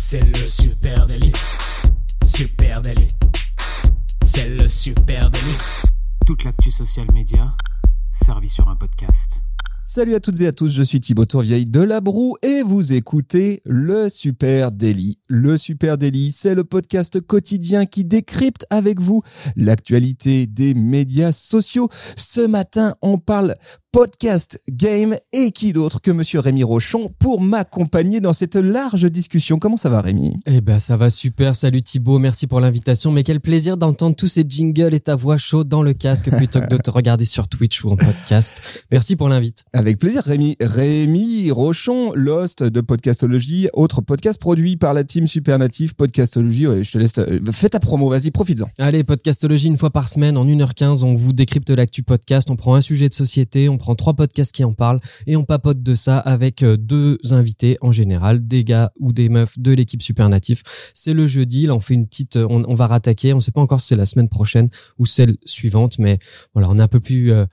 C'est le super délit. Super délit. C'est le super délit. Toute l'actu social média servie sur un podcast. Salut à toutes et à tous, je suis Thibaut Tourvieille de La Broue et vous écoutez le Super Daily. Le Super Daily, c'est le podcast quotidien qui décrypte avec vous l'actualité des médias sociaux. Ce matin, on parle podcast, game et qui d'autre que monsieur Rémi Rochon pour m'accompagner dans cette large discussion. Comment ça va Rémi? Eh ben ça va super, salut Thibaut, merci pour l'invitation, mais quel plaisir d'entendre tous ces jingles et ta voix chaude dans le casque plutôt que de te regarder sur Twitch ou en podcast. Merci pour l'invite. Avec plaisir Rémi. Rémi Rochon, Lost de Podcastologie, autre podcast produit par la team Supernative Podcastologie. Ouais, je te laisse, euh, fais ta promo, vas-y, profites-en. Allez, Podcastologie une fois par semaine en 1h15, on vous décrypte l'actu podcast, on prend un sujet de société, on prend trois podcasts qui en parlent et on papote de ça avec euh, deux invités en général, des gars ou des meufs de l'équipe Supernatif. C'est le jeudi, là on fait une petite, euh, on, on va rattaquer, on sait pas encore si c'est la semaine prochaine ou celle suivante, mais voilà, on est un peu plus euh,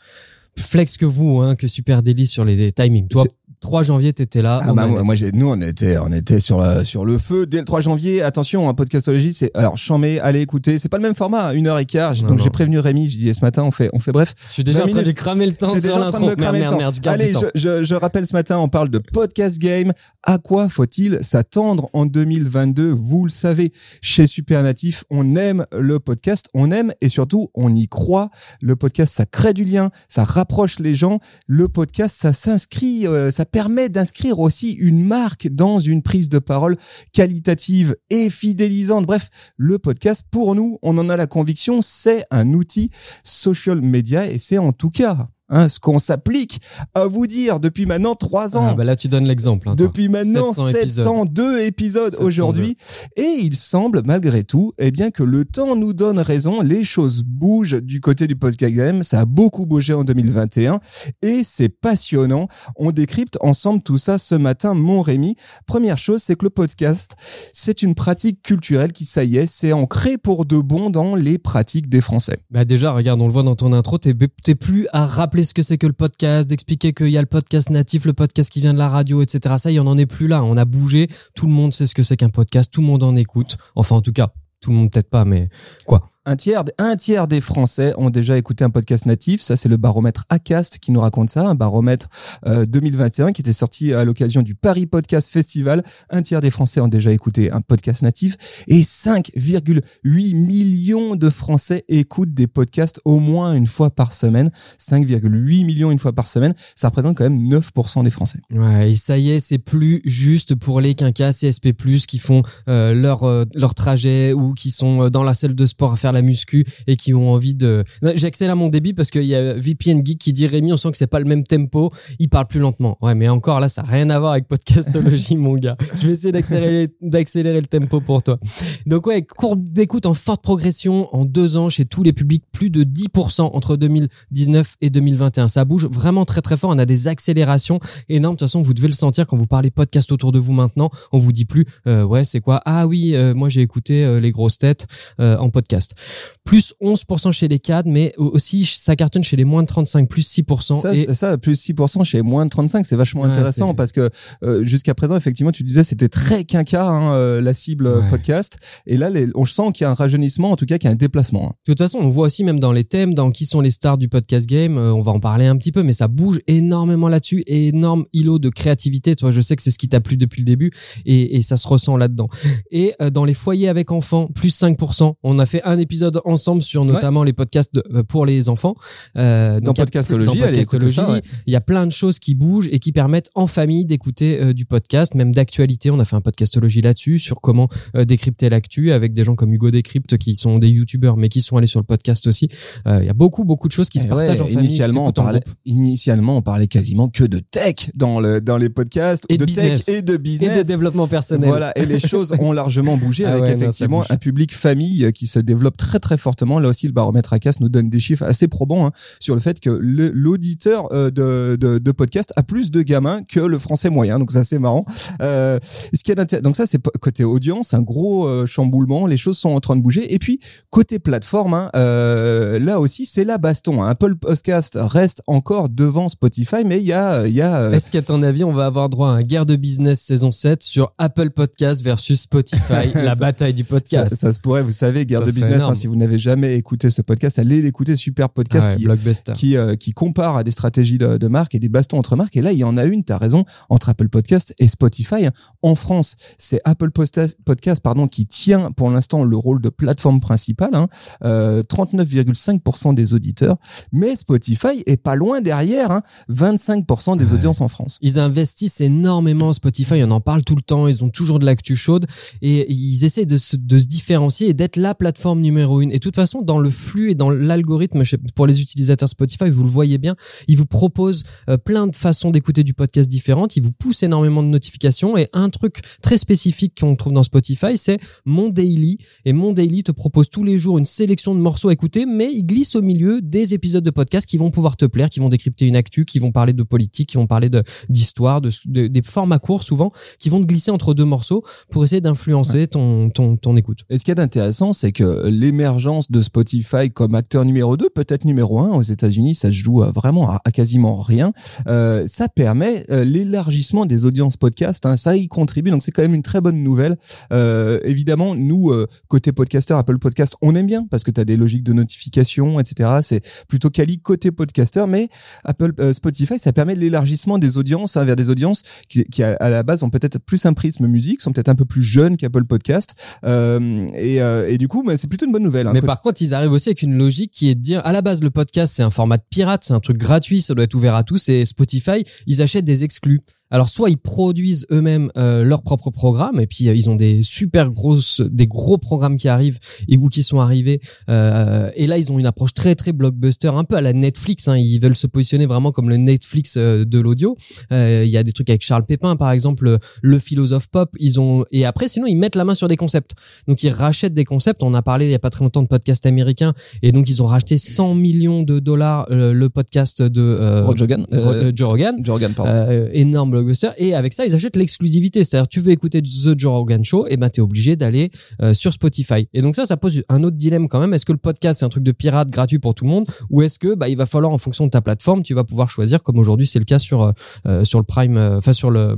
flex que vous, hein, que Super Daily sur les timings. Toi, 3 janvier, t'étais là. Ah on bah, moi, j'ai, nous, on était, on était sur, la- sur le feu dès le 3 janvier. Attention, un podcastologie, c'est, alors, chambé, allez écouter. C'est pas le même format, une heure et quart. J'ai- Non, Donc, j'ai prévenu Rémi. Je dis, ce matin, on fait, on fait bref. Je suis déjà 20 en train de cramer le temps T'es déjà en train de me cramer Merde, le temps. merde, je Allez, temps. je, je, je rappelle ce matin, on parle de podcast game. À quoi faut-il s'attendre en 2022 Vous le savez, chez Supernatif, on aime le podcast, on aime et surtout, on y croit. Le podcast, ça crée du lien, ça rapproche les gens. Le podcast, ça s'inscrit, euh, ça permet d'inscrire aussi une marque dans une prise de parole qualitative et fidélisante. Bref, le podcast, pour nous, on en a la conviction, c'est un outil social media et c'est en tout cas hein, ce qu'on s'applique à vous dire depuis maintenant trois ans. Ah, bah là, tu donnes l'exemple. hein. Depuis maintenant 700 702 épisodes, 702. aujourd'hui. Et il semble, malgré tout, eh bien, que le temps nous donne raison. Les choses bougent du côté du podcast game. Ça a beaucoup bougé en 2021. Et c'est passionnant. On décrypte ensemble tout ça ce matin, mon Rémi. Première chose, c'est que le podcast, c'est une pratique culturelle qui, ça y est, c'est ancré pour de bon dans les pratiques des Français. Bah déjà, regarde, on le voit dans ton intro, t'es plus à rappeler ce que c'est que le podcast, d'expliquer qu'il y a le podcast natif, le podcast qui vient de la radio, etc. Ça, il y en en est plus là. On a bougé. Tout le monde sait ce que c'est qu'un podcast. Tout le monde en écoute. Enfin, en tout cas, tout le monde peut-être pas, mais quoi. Un tiers, un tiers des Français ont déjà écouté un podcast natif. Ça, c'est le baromètre ACAST qui nous raconte ça. Un baromètre euh, 2021 qui était sorti à l'occasion du Paris Podcast Festival. Un tiers des Français ont déjà écouté un podcast natif. Et 5,8 millions de Français écoutent des podcasts au moins une fois par semaine. 5,8 millions une fois par semaine. Ça représente quand même 9% des Français. Ouais, et ça y est, c'est plus juste pour les quinquas CSP+, qui font euh, leur euh, leur trajet ou qui sont euh, dans la salle de sport à faire la muscu et qui ont envie de... J'accélère mon débit parce qu'il y a VPN Geek qui dit Rémi, on sent que c'est pas le même tempo, il parle plus lentement. Ouais, mais encore là, ça n'a rien à voir avec podcastologie, mon gars. Je vais essayer d'accélérer d'accélérer le tempo pour toi. Donc ouais, courbe d'écoute en forte progression en deux ans chez tous les publics, plus de 10% entre 2019 et 2021. Ça bouge vraiment très très fort, on a des accélérations énormes. De toute façon, vous devez le sentir quand vous parlez podcast autour de vous maintenant. On vous dit plus, euh, ouais, c'est quoi? Ah oui, euh, moi j'ai écouté euh, les grosses têtes en podcast. Plus 11% chez les cadres, mais aussi ça cartonne chez les moins de 35, plus 6%. Ça, et ça, plus 6% chez moins de 35, c'est vachement Ouais, intéressant parce que euh, jusqu'à présent, effectivement, tu disais c'était très quinca hein, euh, la cible Ouais. podcast. Et là, les- on sent qu'il y a un rajeunissement, en tout cas qu'il y a un déplacement. hein. De toute façon, on voit aussi même dans les thèmes, dans qui sont les stars du podcast game, euh, on va en parler un petit peu, mais ça bouge énormément là-dessus, énorme îlot de créativité. Toi, je sais que c'est ce qui t'a plu depuis le début, et, et ça se ressent là-dedans. Et dans les foyers avec enfants, plus 5%. On a fait un épisode ensemble sur notamment les podcasts de- euh, pour les enfants. Euh, Dans donc Podcastologie, allez ça, ouais. il y a plein de choses qui bougent et qui permettent en famille d'écouter euh, du podcast, même d'actualité. On a fait un podcastologie là-dessus sur comment euh, décrypter l'actu avec des gens comme Hugo Décrypte qui sont des youtubeurs mais qui sont allés sur le podcast aussi. Il y a beaucoup beaucoup de choses qui se Eh partagent ouais, en famille. qui initialement, on parlait, initialement, on parlait quasiment que de tech dans le dans les podcasts, Et de de business. tech et de et business. de développement personnel. Voilà, et les choses ont largement bougé Ah avec non, effectivement un public famille qui se développe très très fortement. Là aussi, le baromètre ACAS nous donne des chiffres assez probants hein, sur le fait que l'auditeur euh, de, de, de podcast a plus de gamins que le français moyen. Donc ça c'est marrant. Euh, ce qui est donc ça c'est côté audience, un gros euh, chamboulement. Les choses sont en train de bouger. Et puis côté plateforme, hein, euh, là aussi c'est la baston. hein. Apple Podcast reste encore devant Spotify, mais il y a il y a euh, Est-ce qu'à ton avis, on va avoir droit à un guerre de business saison 7 sur Apple Podcast versus Spotify, la Ça- bataille du Ça, podcast? ça se pourrait, vous savez, Guerre Ça de Business, si vous n'avez jamais écouté ce podcast, allez l'écouter, super podcast Ah ouais, qui, blockbuster. qui, euh, qui compare à des stratégies de, de marque et des bastons entre marques. Et là, il y en a une, tu as raison, entre Apple Podcast et Spotify. En France, c'est Apple Podcast pardon, qui tient pour l'instant le rôle de plateforme principale, hein, euh, 39,5% des auditeurs. Mais Spotify est pas loin derrière, hein, 25% des Ouais. audiences en France. Ils investissent énormément Spotify, on en parle tout le temps, ils ont toujours de l'actu chaude et ils essaient de se, de se différencier et d'être la plateforme numéro une. Et de toute façon, dans le flux et dans l'algorithme, pour les utilisateurs Spotify, vous le voyez bien, ils vous proposent euh, plein de façons d'écouter du podcast différentes, ils vous poussent énormément de notifications et un truc très spécifique qu'on trouve dans Spotify, c'est Mon Daily. Et Mon Daily te propose tous les jours une sélection de morceaux à écouter, mais il glisse au milieu des épisodes de podcast qui vont pouvoir te plaire, qui vont décrypter une actu, qui vont parler de politique, qui vont parler d'histoire, de, de- des formats courts souvent, qui vont te glisser entre deux morceaux pour essayer d'influencer ton, ton, ton écoute. Et ce qu'il y a d'intéressant, c'est que l'émergence de Spotify comme acteur numéro 2, peut-être numéro 1 aux États-Unis, ça se joue euh, vraiment à, quasiment rien. Euh, ça permet euh, l'élargissement des audiences podcast. hein, ça y contribue, donc c'est quand même une très bonne nouvelle. Euh, évidemment, nous, euh, côté podcaster, Apple Podcast, on aime bien parce que tu as des logiques de notification, etc. C'est plutôt quali côté podcaster, mais Apple, Spotify, ça permet l'élargissement des audiences hein, vers des audiences qui, qui à, la base ont peut-être plus un prisme musique, sont peut-être un peu plus jeunes qu'Apple Podcast. Et, et du coup, bah, c'est plutôt une bonne nouvelle. hein, Mais par contre, ils arrivent aussi avec une logique qui est de dire, à la base, le podcast, c'est un format de pirate, c'est un truc gratuit, ça doit être ouvert à tous. Et Spotify, ils achètent des exclus. Alors, soit ils produisent eux-mêmes euh, leur propre programme, et puis euh, ils ont des super grosses, des gros programmes qui arrivent et ou qui sont arrivés. Euh, et là, ils ont une approche très très blockbuster, un peu à la Netflix. Hein, ils veulent se positionner vraiment comme le Netflix euh, de l'audio. Euh, Il y a des trucs avec Charles Pépin, par exemple, le philosophe pop. Ils ont et après, sinon, ils mettent la main sur des concepts. Donc ils rachètent des concepts. On a parlé il y a pas très longtemps de podcast américain et donc ils ont racheté 100 millions de dollars euh, le podcast de euh, Joe Rogan, euh, euh, Rogan. Rogan, pardon. Euh, énorme blockbuster et avec ça ils achètent l'exclusivité c'est-à-dire tu veux écouter The Joe Rogan Show et ben t'es obligé d'aller euh, sur Spotify et donc ça ça pose un autre dilemme quand même est-ce que le podcast c'est un truc de pirate gratuit pour tout le monde ou est-ce que bah il va falloir en fonction de ta plateforme tu vas pouvoir choisir comme aujourd'hui c'est le cas sur euh, euh, sur le Prime euh, enfin sur le,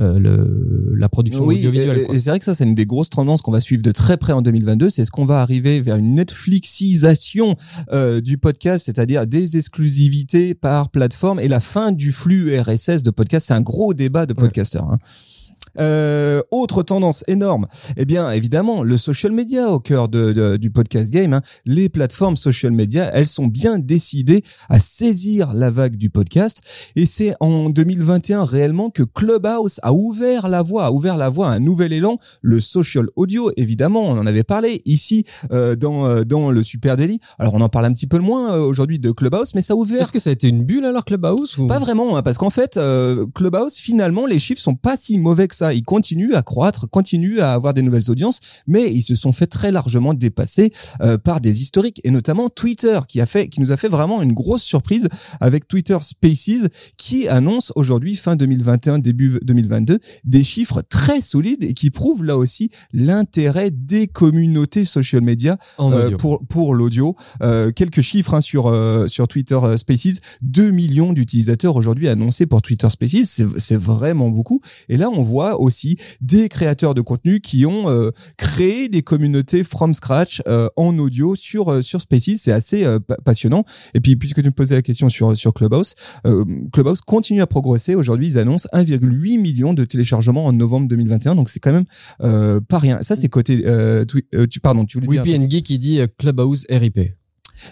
euh, le la production Oui, audiovisuelle et, et c'est vrai que ça, c'est une des grosses tendances qu'on va suivre de très près en 2022. C'est ce qu'on va arriver vers une Netflixisation du podcast, c'est-à-dire des exclusivités par plateforme et la fin du flux RSS de podcast. C'est un gros débat de podcasteurs. hein. Euh, autre tendance énorme, eh bien évidemment le social media au cœur de, de- du podcast game. hein. Les plateformes social media, elles sont bien décidées à saisir la vague du podcast. Et c'est en 2021 réellement que Clubhouse a ouvert la voie, a ouvert la voie à un nouvel élan, le social audio. Évidemment, on en avait parlé ici euh, dans euh, dans le Super Daily. Alors on en parle un petit peu moins euh, aujourd'hui de Clubhouse, mais ça a ouvert Est-ce que ça a été une bulle alors Clubhouse ou... pas vraiment, hein, parce qu'en fait, euh, Clubhouse, finalement, les chiffres sont pas si mauvais que ça. Ils continuent à croître, continuent à avoir des nouvelles audiences, mais ils se sont fait très largement dépasser euh, par des historiques, et notamment Twitter, qui a fait, qui nous a fait vraiment une grosse surprise avec Twitter Spaces, qui annonce aujourd'hui, fin 2021, début 2022, des chiffres très solides et qui prouvent là aussi l'intérêt des communautés social media euh, pour pour l'audio. Euh, quelques chiffres hein, sur sur Twitter Spaces, 2 millions d'utilisateurs aujourd'hui annoncés pour Twitter Spaces, c'est vraiment beaucoup. Et là, on voit aussi des créateurs de contenu qui ont euh, créé des communautés from scratch euh, en audio sur euh, sur Spaces. C'est assez pa- passionnant. Et puis, puisque tu me posais la question sur sur Clubhouse, Clubhouse continue à progresser. Aujourd'hui, ils annoncent 1,8 million de téléchargements en novembre 2021. Donc, c'est quand même pas rien. Ça, c'est côté. Tu pardon, tu voulais dire. Qui dit Clubhouse RIP.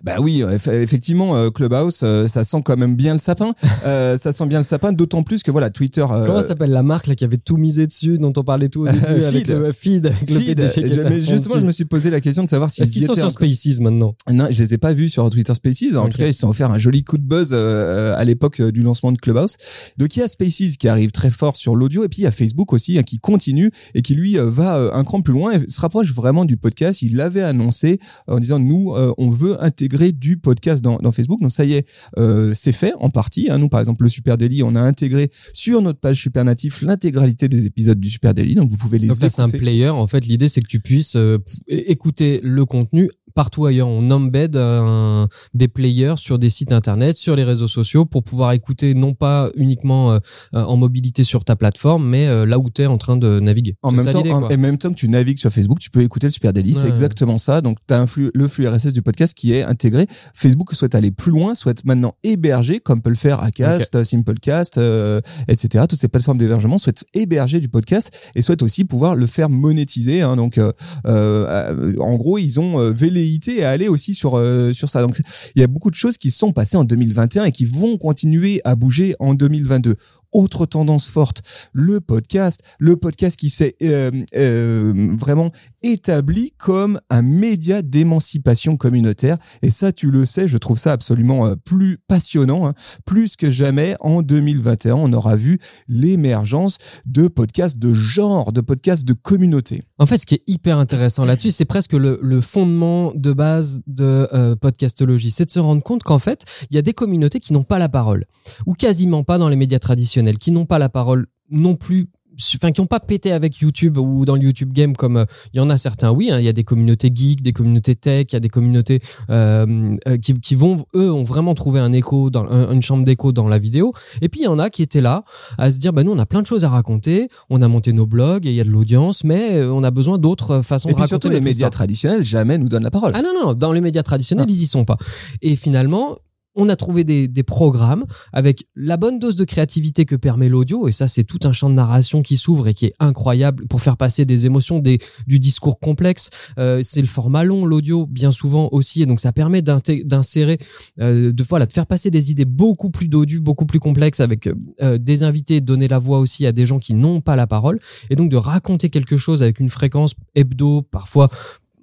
Bah oui, euh, eff- effectivement, euh, Clubhouse, euh, ça sent quand même bien le sapin. Euh, ça sent bien le sapin, d'autant plus que voilà, Twitter. euh, Comment s'appelle la marque là, qui avait tout misé dessus, dont on parlait tout au début avec Feed. le feed, avec le feed, PDG mais justement, dessus. je me suis posé la question de savoir s'ils Est-ce qu'ils sont sur. Spaces maintenant? Non, je les ai pas vus sur Twitter Spaces. En tout cas, ils se sont offert un joli coup de buzz euh, à l'époque du lancement de Clubhouse. Donc il y a Spaces qui arrive très fort sur l'audio et puis il y a Facebook aussi hein, qui continue et qui lui va un cran plus loin et se rapproche vraiment du podcast. Il l'avait annoncé en disant nous on veut intégrer du podcast dans, dans Facebook. Donc ça y est, euh, c'est fait en partie. Hein. Nous par exemple le Super Daily, on a intégré sur notre page Super Natif l'intégralité des épisodes du Super Daily. Donc vous pouvez les Donc là, c'est un player. En fait, l'idée, c'est que tu puisses euh, écouter le contenu partout ailleurs. On embed un, des players sur des sites internet, sur les réseaux sociaux pour pouvoir écouter non pas uniquement euh, euh, en mobilité sur ta plateforme, mais euh, là où tu es en train de naviguer. En même, ça temps, en, en même temps que tu navigues sur Facebook, tu peux écouter le Super Daily. C'est exactement ça. Donc, tu as un flux, le flux RSS du podcast qui est intégré. Facebook souhaite aller plus loin, souhaite maintenant héberger, comme peut le faire Acast, Simplecast, euh, etc. Toutes ces plateformes d'hébergement souhaitent héberger du podcast et souhaitent aussi pouvoir le faire monétiser. hein. Donc, euh, euh, en gros, ils ont euh, velléité à aller aussi sur euh, sur ça. Donc, il y a beaucoup de choses qui sont passées en 2021 et qui vont continuer à bouger en 2022. Autre tendance forte, le podcast, le podcast qui s'est euh, euh, vraiment établi comme un média d'émancipation communautaire. Et ça, tu le sais, je trouve ça absolument euh, plus passionnant. hein. Plus que jamais, en 2021, on aura vu l'émergence de podcasts de genre, de podcasts de communauté. En fait, ce qui est hyper intéressant là-dessus, c'est presque le, fondement de base de podcastologie. C'est de se rendre compte qu'en fait, il y a des communautés qui n'ont pas la parole, ou quasiment pas dans les médias traditionnels, qui n'ont pas la parole non plus enfin qui n'ont pas pété avec YouTube ou dans le YouTube game comme euh, il y en a certains oui hein, il y a des communautés geeks des communautés tech il y a des communautés euh, euh, qui, qui vont eux ont vraiment trouvé un écho dans un- une chambre d'écho dans la vidéo et puis il y en a qui étaient là à se dire bah nous on a plein de choses à raconter on a monté nos blogs et il y a de l'audience mais on a besoin d'autres façons Et de puis raconter surtout, les médias histoire. traditionnels jamais nous donnent la parole. Ah non, non, dans les médias traditionnels, Ah. ils y sont pas. Et finalement, on a trouvé des, programmes avec la bonne dose de créativité que permet l'audio, et ça, c'est tout un champ de narration qui s'ouvre et qui est incroyable pour faire passer des émotions, des, du discours complexe. Euh, c'est le format long, l'audio, bien souvent aussi, et donc ça permet d'insérer, euh, de, voilà, de faire passer des idées beaucoup plus dodues, beaucoup plus complexes, avec euh, des invités, donner la voix aussi à des gens qui n'ont pas la parole, et donc de raconter quelque chose avec une fréquence hebdo, parfois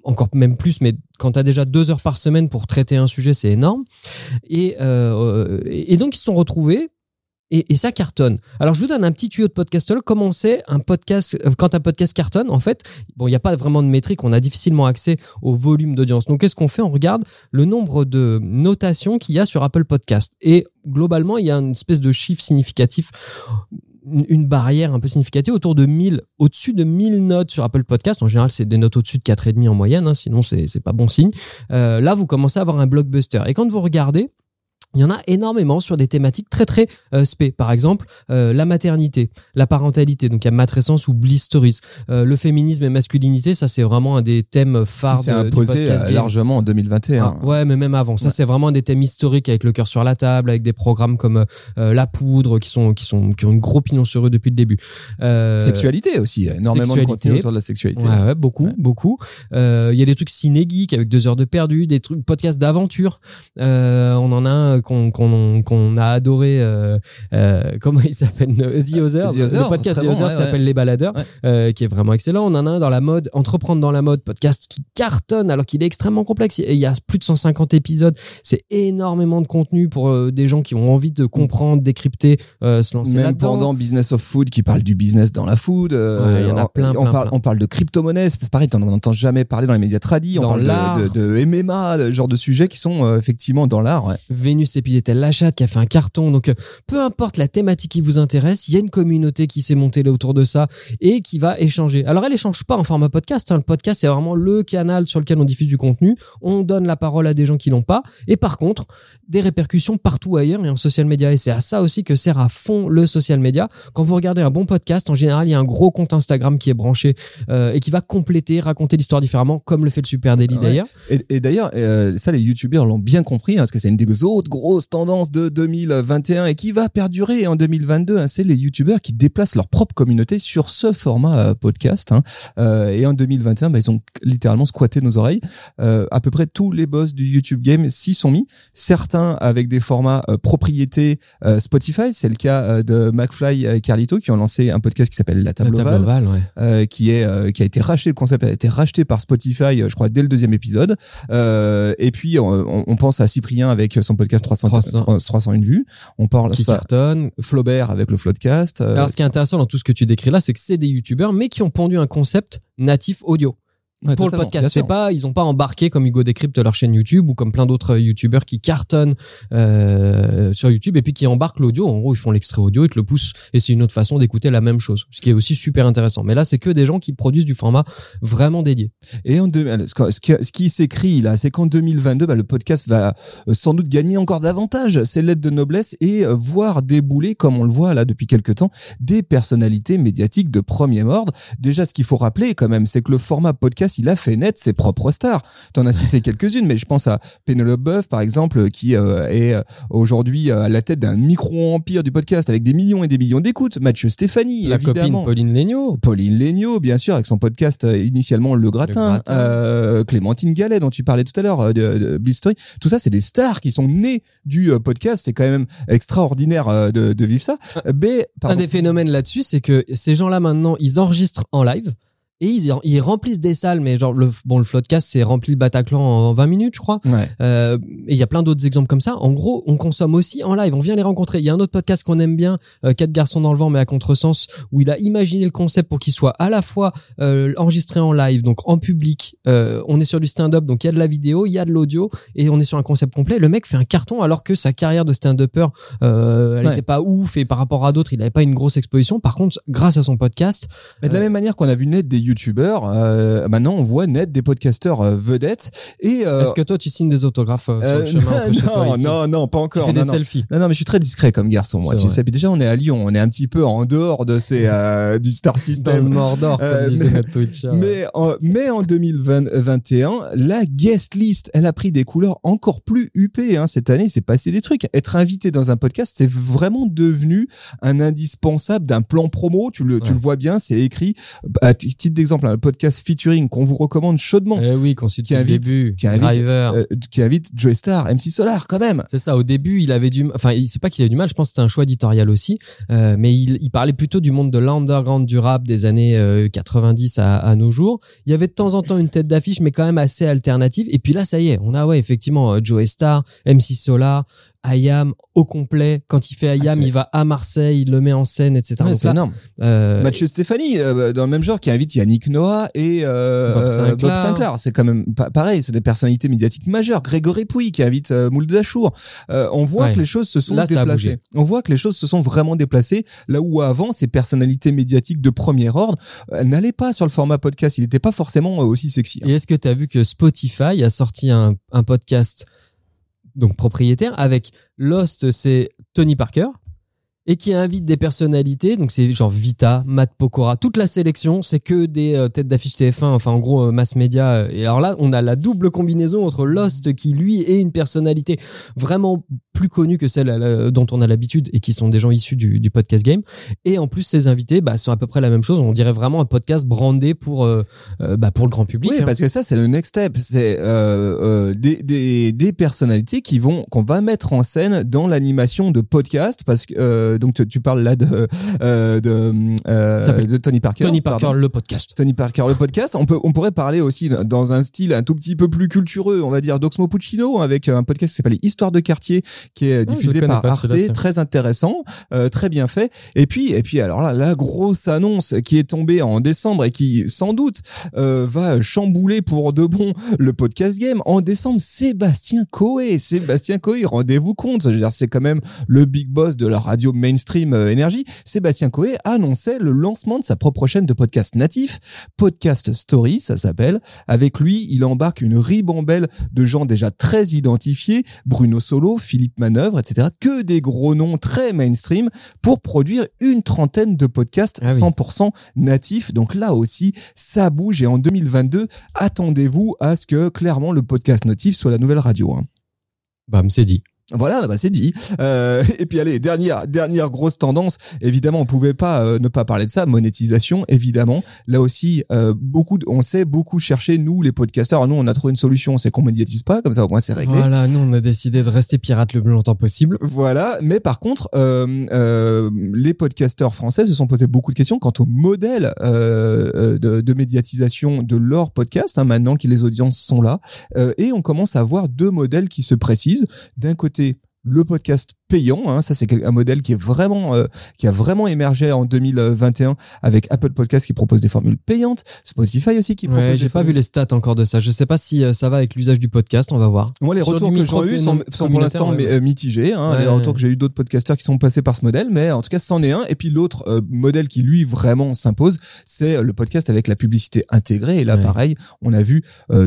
encore même plus, mais quand tu as déjà deux heures par semaine pour traiter un sujet, c'est énorme. Et, euh, donc, ils se sont retrouvés. Et, ça cartonne. Alors, je vous donne un petit tuyau de podcastologue. Comment sait un podcast, euh, quand un podcast cartonne, en fait, bon, il n'y a pas vraiment de métrique. On a difficilement accès au volume d'audience. Donc, qu'est-ce qu'on fait? On regarde le nombre de notations qu'il y a sur Apple Podcast. Et globalement, il y a une espèce de chiffre significatif une- barrière un peu significative autour de 1000, au-dessus de 1000 notes sur Apple Podcast. En général, c'est des notes au-dessus de 4,5 en moyenne, hein, sinon c'est pas bon signe. Euh, là, vous commencez à avoir un blockbuster. Et quand vous regardez, il y en a énormément sur des thématiques très très euh, spé. Par exemple, euh, la maternité, la parentalité, donc il y a matrescence ou bliss stories. Euh, le féminisme et masculinité, ça c'est vraiment un des thèmes phares s'est de- du imposé podcast euh, largement en 2021. Ah, ouais, mais même avant. Ça, Ouais. c'est vraiment des thèmes historiques avec le cœur sur la table, avec des programmes comme La Poudre qui sont qui sont qui ont une gros pignon sur eux depuis le début. Sexualité aussi, énormément de contenu autour de la sexualité. Ouais, ouais, beaucoup, Ouais. beaucoup. Il y a des trucs ciné geek avec deux heures de perdu, des trucs podcasts d'aventure. On en a un qu'on qu'on qu'on a adoré. Euh, euh, comment il s'appelle The. The Others, le podcast The bon, ouais, s'appelle ouais. Les Baladeurs, Ouais. euh, qui est vraiment excellent. On en a un dans la mode, Entreprendre dans la mode, podcast qui cartonne alors qu'il est extrêmement complexe. Et il y a plus de 150 épisodes. C'est énormément de contenu pour euh, des gens qui ont envie de comprendre, décrypter, euh, se lancer Même pendant Business of Food qui parle du business dans la food. euh, il y en a on- plein, on, parle, plein. on parle de crypto-monnaie. C'est pareil, on n'entend jamais parler dans les médias tradis. On Dans parle de, de, de MMA, genre de sujets qui sont euh, effectivement dans l'art. Ouais. Vénus et Piletel Lachat qui a fait un carton. Donc, euh, peu importe la thématique qui vous intéresse, il y a une communauté qui s'est montée là autour de ça et qui va échanger. Alors, elle échange pas en format podcast. hein. Le podcast, c'est vraiment le canal sur lequel on diffuse du contenu. On donne la parole à des gens qui l'ont pas. Et par contre, des répercussions partout ailleurs et en social media. Et c'est à ça aussi que sert à fond le social media. Quand vous regardez un bon podcast, en général, il y a un gros compte Instagram qui est branché euh, et qui va compléter, raconter l'histoire différemment, comme le fait le Super Daily Ouais. d'ailleurs. Et, et d'ailleurs, euh, ça, les youtubeurs l'ont bien compris, hein, parce que c'est une des autres grosse tendance de 2021 et qui va perdurer en 2022, hein, c'est les youtubeurs qui déplacent leur propre communauté sur ce format euh, podcast. hein. Euh, et en 2021, bah, ils ont littéralement squatté nos oreilles. Euh, à peu près tous les boss du YouTube game s'y sont mis. Certains avec des formats euh, propriété euh, Spotify, c'est le cas euh, de McFly et Carlito qui ont lancé un podcast qui s'appelle La La Table, table Ovale ovale, ouais. euh, qui est euh, qui a été racheté le concept a été racheté par Spotify je crois dès le deuxième épisode euh, et puis on- on pense à Cyprien avec son podcast 300 300. 301 vues on parle Qui ça cartonne. Flaubert avec le Floodcast euh, Alors, ce qui est intéressant dans tout ce que tu décris là, c'est que c'est des youtubeurs, mais qui ont pondu un concept natif audio. Ouais, pour le podcast. C'est pas, ils ont pas embarqué comme Hugo Décrypte leur chaîne YouTube ou comme plein d'autres euh, youtubeurs qui cartonnent euh, sur YouTube et puis qui embarquent l'audio. En gros, ils font l'extrait audio, ils te le poussent et c'est une autre façon d'écouter la même chose, ce qui est aussi super intéressant. Mais là, c'est que des gens qui produisent du format vraiment dédié. Et en deux, qui, ce qui s'écrit là, c'est qu'en 2022, bah, le podcast va euh, sans doute gagner encore davantage ses lettres de noblesse et euh, voir débouler, comme on le voit là depuis quelques temps, des personnalités médiatiques de premier ordre. Déjà, ce qu'il faut rappeler quand même, c'est que le format podcast, il a fait naître ses propres stars. T'en as cité quelques-unes, mais je pense à Penelope Boeuf, par exemple, qui euh, est euh, aujourd'hui euh, à la tête d'un micro-empire du podcast avec des millions et des millions d'écoutes. Mathieu Stéphanie, La évidemment. copine Pauline Legnaud. Pauline Legnaud, bien sûr, avec son podcast initialement Le Gratin, Le Gratin. Euh, Clémentine Gallet dont tu parlais tout à l'heure de, de. Tout ça, c'est des stars qui sont nées du podcast. C'est quand même extraordinaire de, de vivre ça. Mais, Un des phénomènes là-dessus, c'est que ces gens-là maintenant, ils enregistrent en live. Et ils, ils remplissent des salles, mais genre le bon le Floodcast c'est rempli le Bataclan en 20 minutes, je crois. Ouais. Euh, et il y a plein d'autres exemples comme ça. En gros, on consomme aussi en live. On vient les rencontrer. Il y a un autre podcast qu'on aime bien, euh, Quatre garçons dans le vent, mais à contresens, où il a imaginé le concept pour qu'il soit à la fois euh, enregistré en live, donc en public. Euh, on est sur du stand-up, donc il y a de la vidéo, il y a de l'audio, et on est sur un concept complet. Le mec fait un carton alors que sa carrière de stand-upper, euh, elle Ouais. était pas ouf, et par rapport à d'autres, il avait pas une grosse exposition. Par contre, grâce à son podcast, Mais de la même manière qu'on a vu naître des youtubeurs, euh, maintenant on voit naître des podcasteurs euh, vedettes. Et euh, est-ce que toi tu signes des autographes euh, sur le chemin entre chez toi et non, ici non, non, pas Tu encore. fais non, des non. selfies. Non, non, mais je suis très discret comme garçon, moi. C'est Tu sais, puis déjà, on est à Lyon, on est un petit peu en dehors de ces, du Star Dans le System. Mordor, comme disait mais- notre Twitcher. Mais en, mais en 2021, la guest list, elle a pris des couleurs encore plus huppées. Hein. Cette année, il s'est passé des trucs. Être invité dans un podcast, c'est vraiment devenu un indispensable d'un plan promo. Tu le, tu le vois bien, c'est écrit. À t- titre d'exemple, un podcast featuring qu'on vous recommande chaudement, Eh oui, qu'on suit Qui invite- début. qui invite- Driver. euh, qui invite Joey Star, MC Solar, quand même. C'est ça. Au début, il avait du, enfin, c'est pas qu'il avait du mal. Je pense que c'était un choix éditorial aussi. Euh, mais il, il parlait plutôt du monde de l'underground du rap des années euh, 90 à, à nos jours. Il y avait de temps en temps une tête d'affiche, mais quand même assez alternative. Et puis là, ça y est, on a ouais effectivement euh, Joe Star, MC Solar, Ayam au complet. Quand il fait Ayam, Ah, c'est- il va à Marseille, il le met en scène, etc. Ouais, c'est énorme. euh, Mathieu Stéphanie, euh, dans le même genre, qui invite Yannick Noah et euh, Bob euh, Sinclair. C'est quand même pas pareil, c'est des personnalités médiatiques majeures. Grégory Pouy qui invite Mouled Dachour. Euh, on voit Ouais. que les choses se sont Là, déplacées. On voit que les choses se sont vraiment déplacées. Là où avant, ces personnalités médiatiques de premier ordre, elles n'allaient pas sur le format podcast. Il n'était pas forcément aussi sexy. hein. Et est-ce que tu as vu que Spotify a sorti un, un podcast donc propriétaire. Avec Lost, c'est Tony Parker et qui invite des personnalités, donc c'est genre Vita, Matt Pokora, toute la sélection, c'est que des euh, têtes d'affiche TF1, enfin en gros euh, mass média. euh, Et alors là, on a la double combinaison entre Lost qui lui est une personnalité vraiment plus connue que celle euh, dont on a l'habitude et qui sont des gens issus du, du podcast game. Et en plus, ses invités bah, sont à peu près la même chose. On dirait vraiment un podcast brandé pour, euh, bah, pour le grand public. Oui, hein. parce que ça, c'est le next step. C'est des, des, des personnalités qui vont qu'on va mettre en scène dans l'animation de podcast. Parce que donc tu, tu parles là de euh, de, euh, de Tony Parker. Tony Parker, pardon. le podcast. Tony Parker, le podcast. On peut, on pourrait parler aussi dans un style un tout petit peu plus cultureux, on va dire d'Oxmo Puccino, avec un podcast qui s'appelle Histoire de quartier, qui est Ah, diffusé par Arte, très intéressant, euh, très bien fait. Et puis, et puis, alors là, la grosse annonce qui est tombée en décembre et qui, sans doute, va chambouler pour de bon le podcast game. En décembre, Sébastien Coé, Sébastien Coé, rendez-vous compte, c'est quand même le big boss de la radio mainstream euh, énergie. Sébastien Coé annonçait le lancement de sa propre chaîne de podcast natif, Podcast Story, ça s'appelle. Avec lui, il embarque une ribambelle de gens déjà très identifiés, Bruno Solo, Philippe Manœuvre, etc. Que des gros noms très mainstream pour produire une trentaine de podcasts Ah oui. 100% natifs. Donc là aussi, ça bouge et en 2022, attendez-vous à ce que clairement le podcast natif soit la nouvelle radio. hein. Bam, c'est dit. Voilà, bah c'est dit. Euh, et puis allez, dernière dernière grosse tendance. Évidemment, on pouvait pas euh, ne pas parler de ça. Monétisation, évidemment. Là aussi, euh, beaucoup, de- on sait beaucoup chercher nous les podcasteurs. Nous, on a trouvé une solution, c'est qu'on médiatise pas, comme ça au moins c'est réglé. Voilà, nous on a décidé de rester pirate le plus longtemps possible. Voilà, mais par contre, euh, euh, les podcasteurs français se sont posé beaucoup de questions quant au modèle euh, euh, de, de médiatisation de leur podcast, hein, maintenant que les audiences sont là. Euh, et on commence à voir deux modèles qui se précisent. D'un côté, empty le podcast payant, hein, ça c'est un modèle qui est vraiment euh, qui a vraiment émergé en 2021 avec Apple Podcast qui propose des formules payantes, Spotify aussi qui propose Ouais, j'ai pas vu les stats encore de ça. Je sais pas si euh, ça va avec l'usage du podcast, on va voir. Moi, les Sur retours que j'ai micro- eu sont, pour l'instant ouais. euh, mitigés. Hein, les retours que j'ai eu d'autres podcasteurs qui sont passés par ce modèle, mais en tout cas, c'en est un. Et puis l'autre euh, modèle qui lui vraiment s'impose, c'est le podcast avec la publicité intégrée. Et là, pareil, on a vu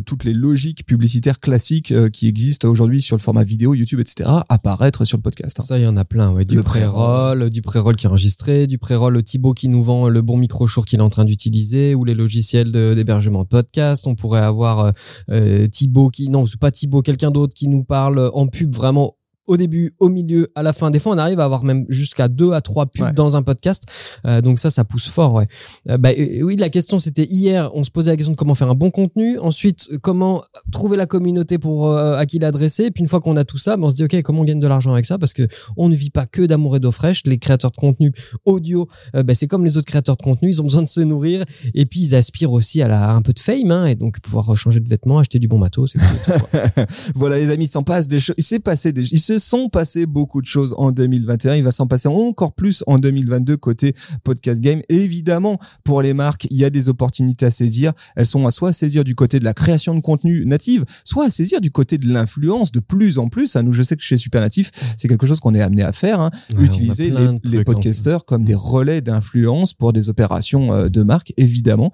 toutes les logiques publicitaires classiques qui existent aujourd'hui sur le format vidéo, YouTube, etc., apparaître sur le podcast. hein. Ça, il y en a plein, ouais. Du Le pré-roll, du pré-roll qui est enregistré, du pré-roll Thibaut qui nous vend le bon micro Shure qu'il est en train d'utiliser, ou les logiciels de- d'hébergement de, podcast. On pourrait avoir euh, euh, Thibaut qui, non, c'est pas Thibaut, quelqu'un d'autre qui nous parle en pub vraiment au début, au milieu, à la fin. Des fois, on arrive à avoir même jusqu'à deux à trois pubs Ouais. dans un podcast. Euh, donc ça, ça pousse fort, ouais. Euh, bah, euh, oui, la question, c'était hier, on se posait la question de comment faire un bon contenu. Ensuite, euh, comment trouver la communauté pour à qui l'adresser. Et puis une fois qu'on a tout ça, bah, on se dit, OK, comment on gagne de l'argent avec ça? Parce que on ne vit pas que d'amour et d'eau fraîche. Les créateurs de contenu audio, bah, c'est comme les autres créateurs de contenu. Ils ont besoin de se nourrir. Et puis, ils aspirent aussi à, la, à un peu de fame, hein, et donc pouvoir changer de vêtements, acheter du bon matos. tout, voilà les amis, il s'en passe des choses. Il s'est passé des, se sont passés beaucoup de choses en 2021. Il va s'en passer encore plus en 2022 côté podcast game. Et évidemment, pour les marques, il y a des opportunités à saisir. Elles sont à soit à saisir du côté de la création de contenu native, soit à saisir du côté de l'influence de plus en plus. À nous, je sais que chez Supernatif, c'est quelque chose qu'on est amené à faire. hein. Ouais, Utiliser les, les podcasteurs comme des relais d'influence pour des opérations euh, de marque, évidemment.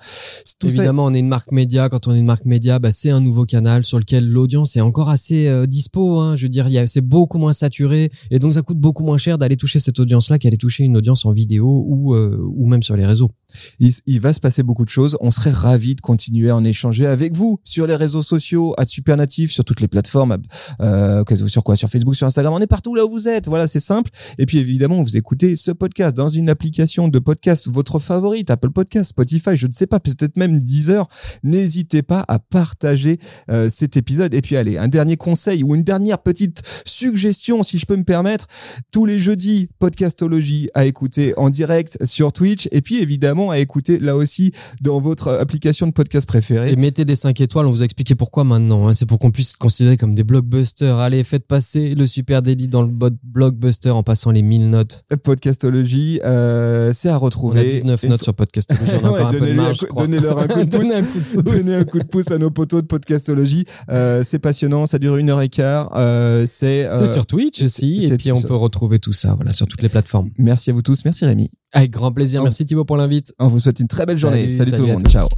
Tout ça- Évidemment, on est une marque média. Quand on est une marque média, bah, c'est un nouveau canal sur lequel l'audience est encore assez euh, dispo. Hein. Je veux dire, il y a- c'est beaucoup moins saturé et donc ça coûte beaucoup moins cher d'aller toucher cette audience-là qu'aller toucher une audience en vidéo ou euh, ou même sur les réseaux. Il, va se passer beaucoup de choses. On serait ravis de continuer à en échanger avec vous sur les réseaux sociaux, à Supernatif, sur toutes les plateformes, euh, sur quoi, sur Facebook, sur Instagram. On est partout là où vous êtes. Voilà, c'est simple. Et puis évidemment, vous écoutez ce podcast dans une application de podcast votre favorite, Apple Podcast, Spotify, je ne sais pas, peut-être même Deezer. N'hésitez pas à partager euh, cet épisode. Et puis allez, un dernier conseil ou une dernière petite suggestion, si je peux me permettre. Tous les jeudis, podcastologie à écouter en direct sur Twitch. Et puis évidemment à écouter là aussi dans votre application de podcast préférée. Et mettez des 5 étoiles. On vous a expliqué pourquoi maintenant. hein. C'est pour qu'on puisse se considérer comme des blockbusters. Allez, faites passer le super délit dans le blockbuster en passant les 1000 notes. Podcastologie, euh, c'est à On retrouver. a 19 Et notes faut- sur Podcastology. On a Ouais, encore un peu de donnez-leur un marge, coup- je crois. donnez-leur un coup de pouce. Donnez un coup de pouce. Donnez un coup de pouce à nos poteaux de podcastologie. Euh, c'est passionnant, ça dure une heure et quart. Euh, c'est sur Twitch aussi. Et puis on peut retrouver tout ça voilà, sur toutes les plateformes. Merci à vous tous, merci Rémi. Avec grand plaisir. Merci Thibaut pour l'invite. On vous souhaite une très belle journée. Salut, salut tout le monde, ciao.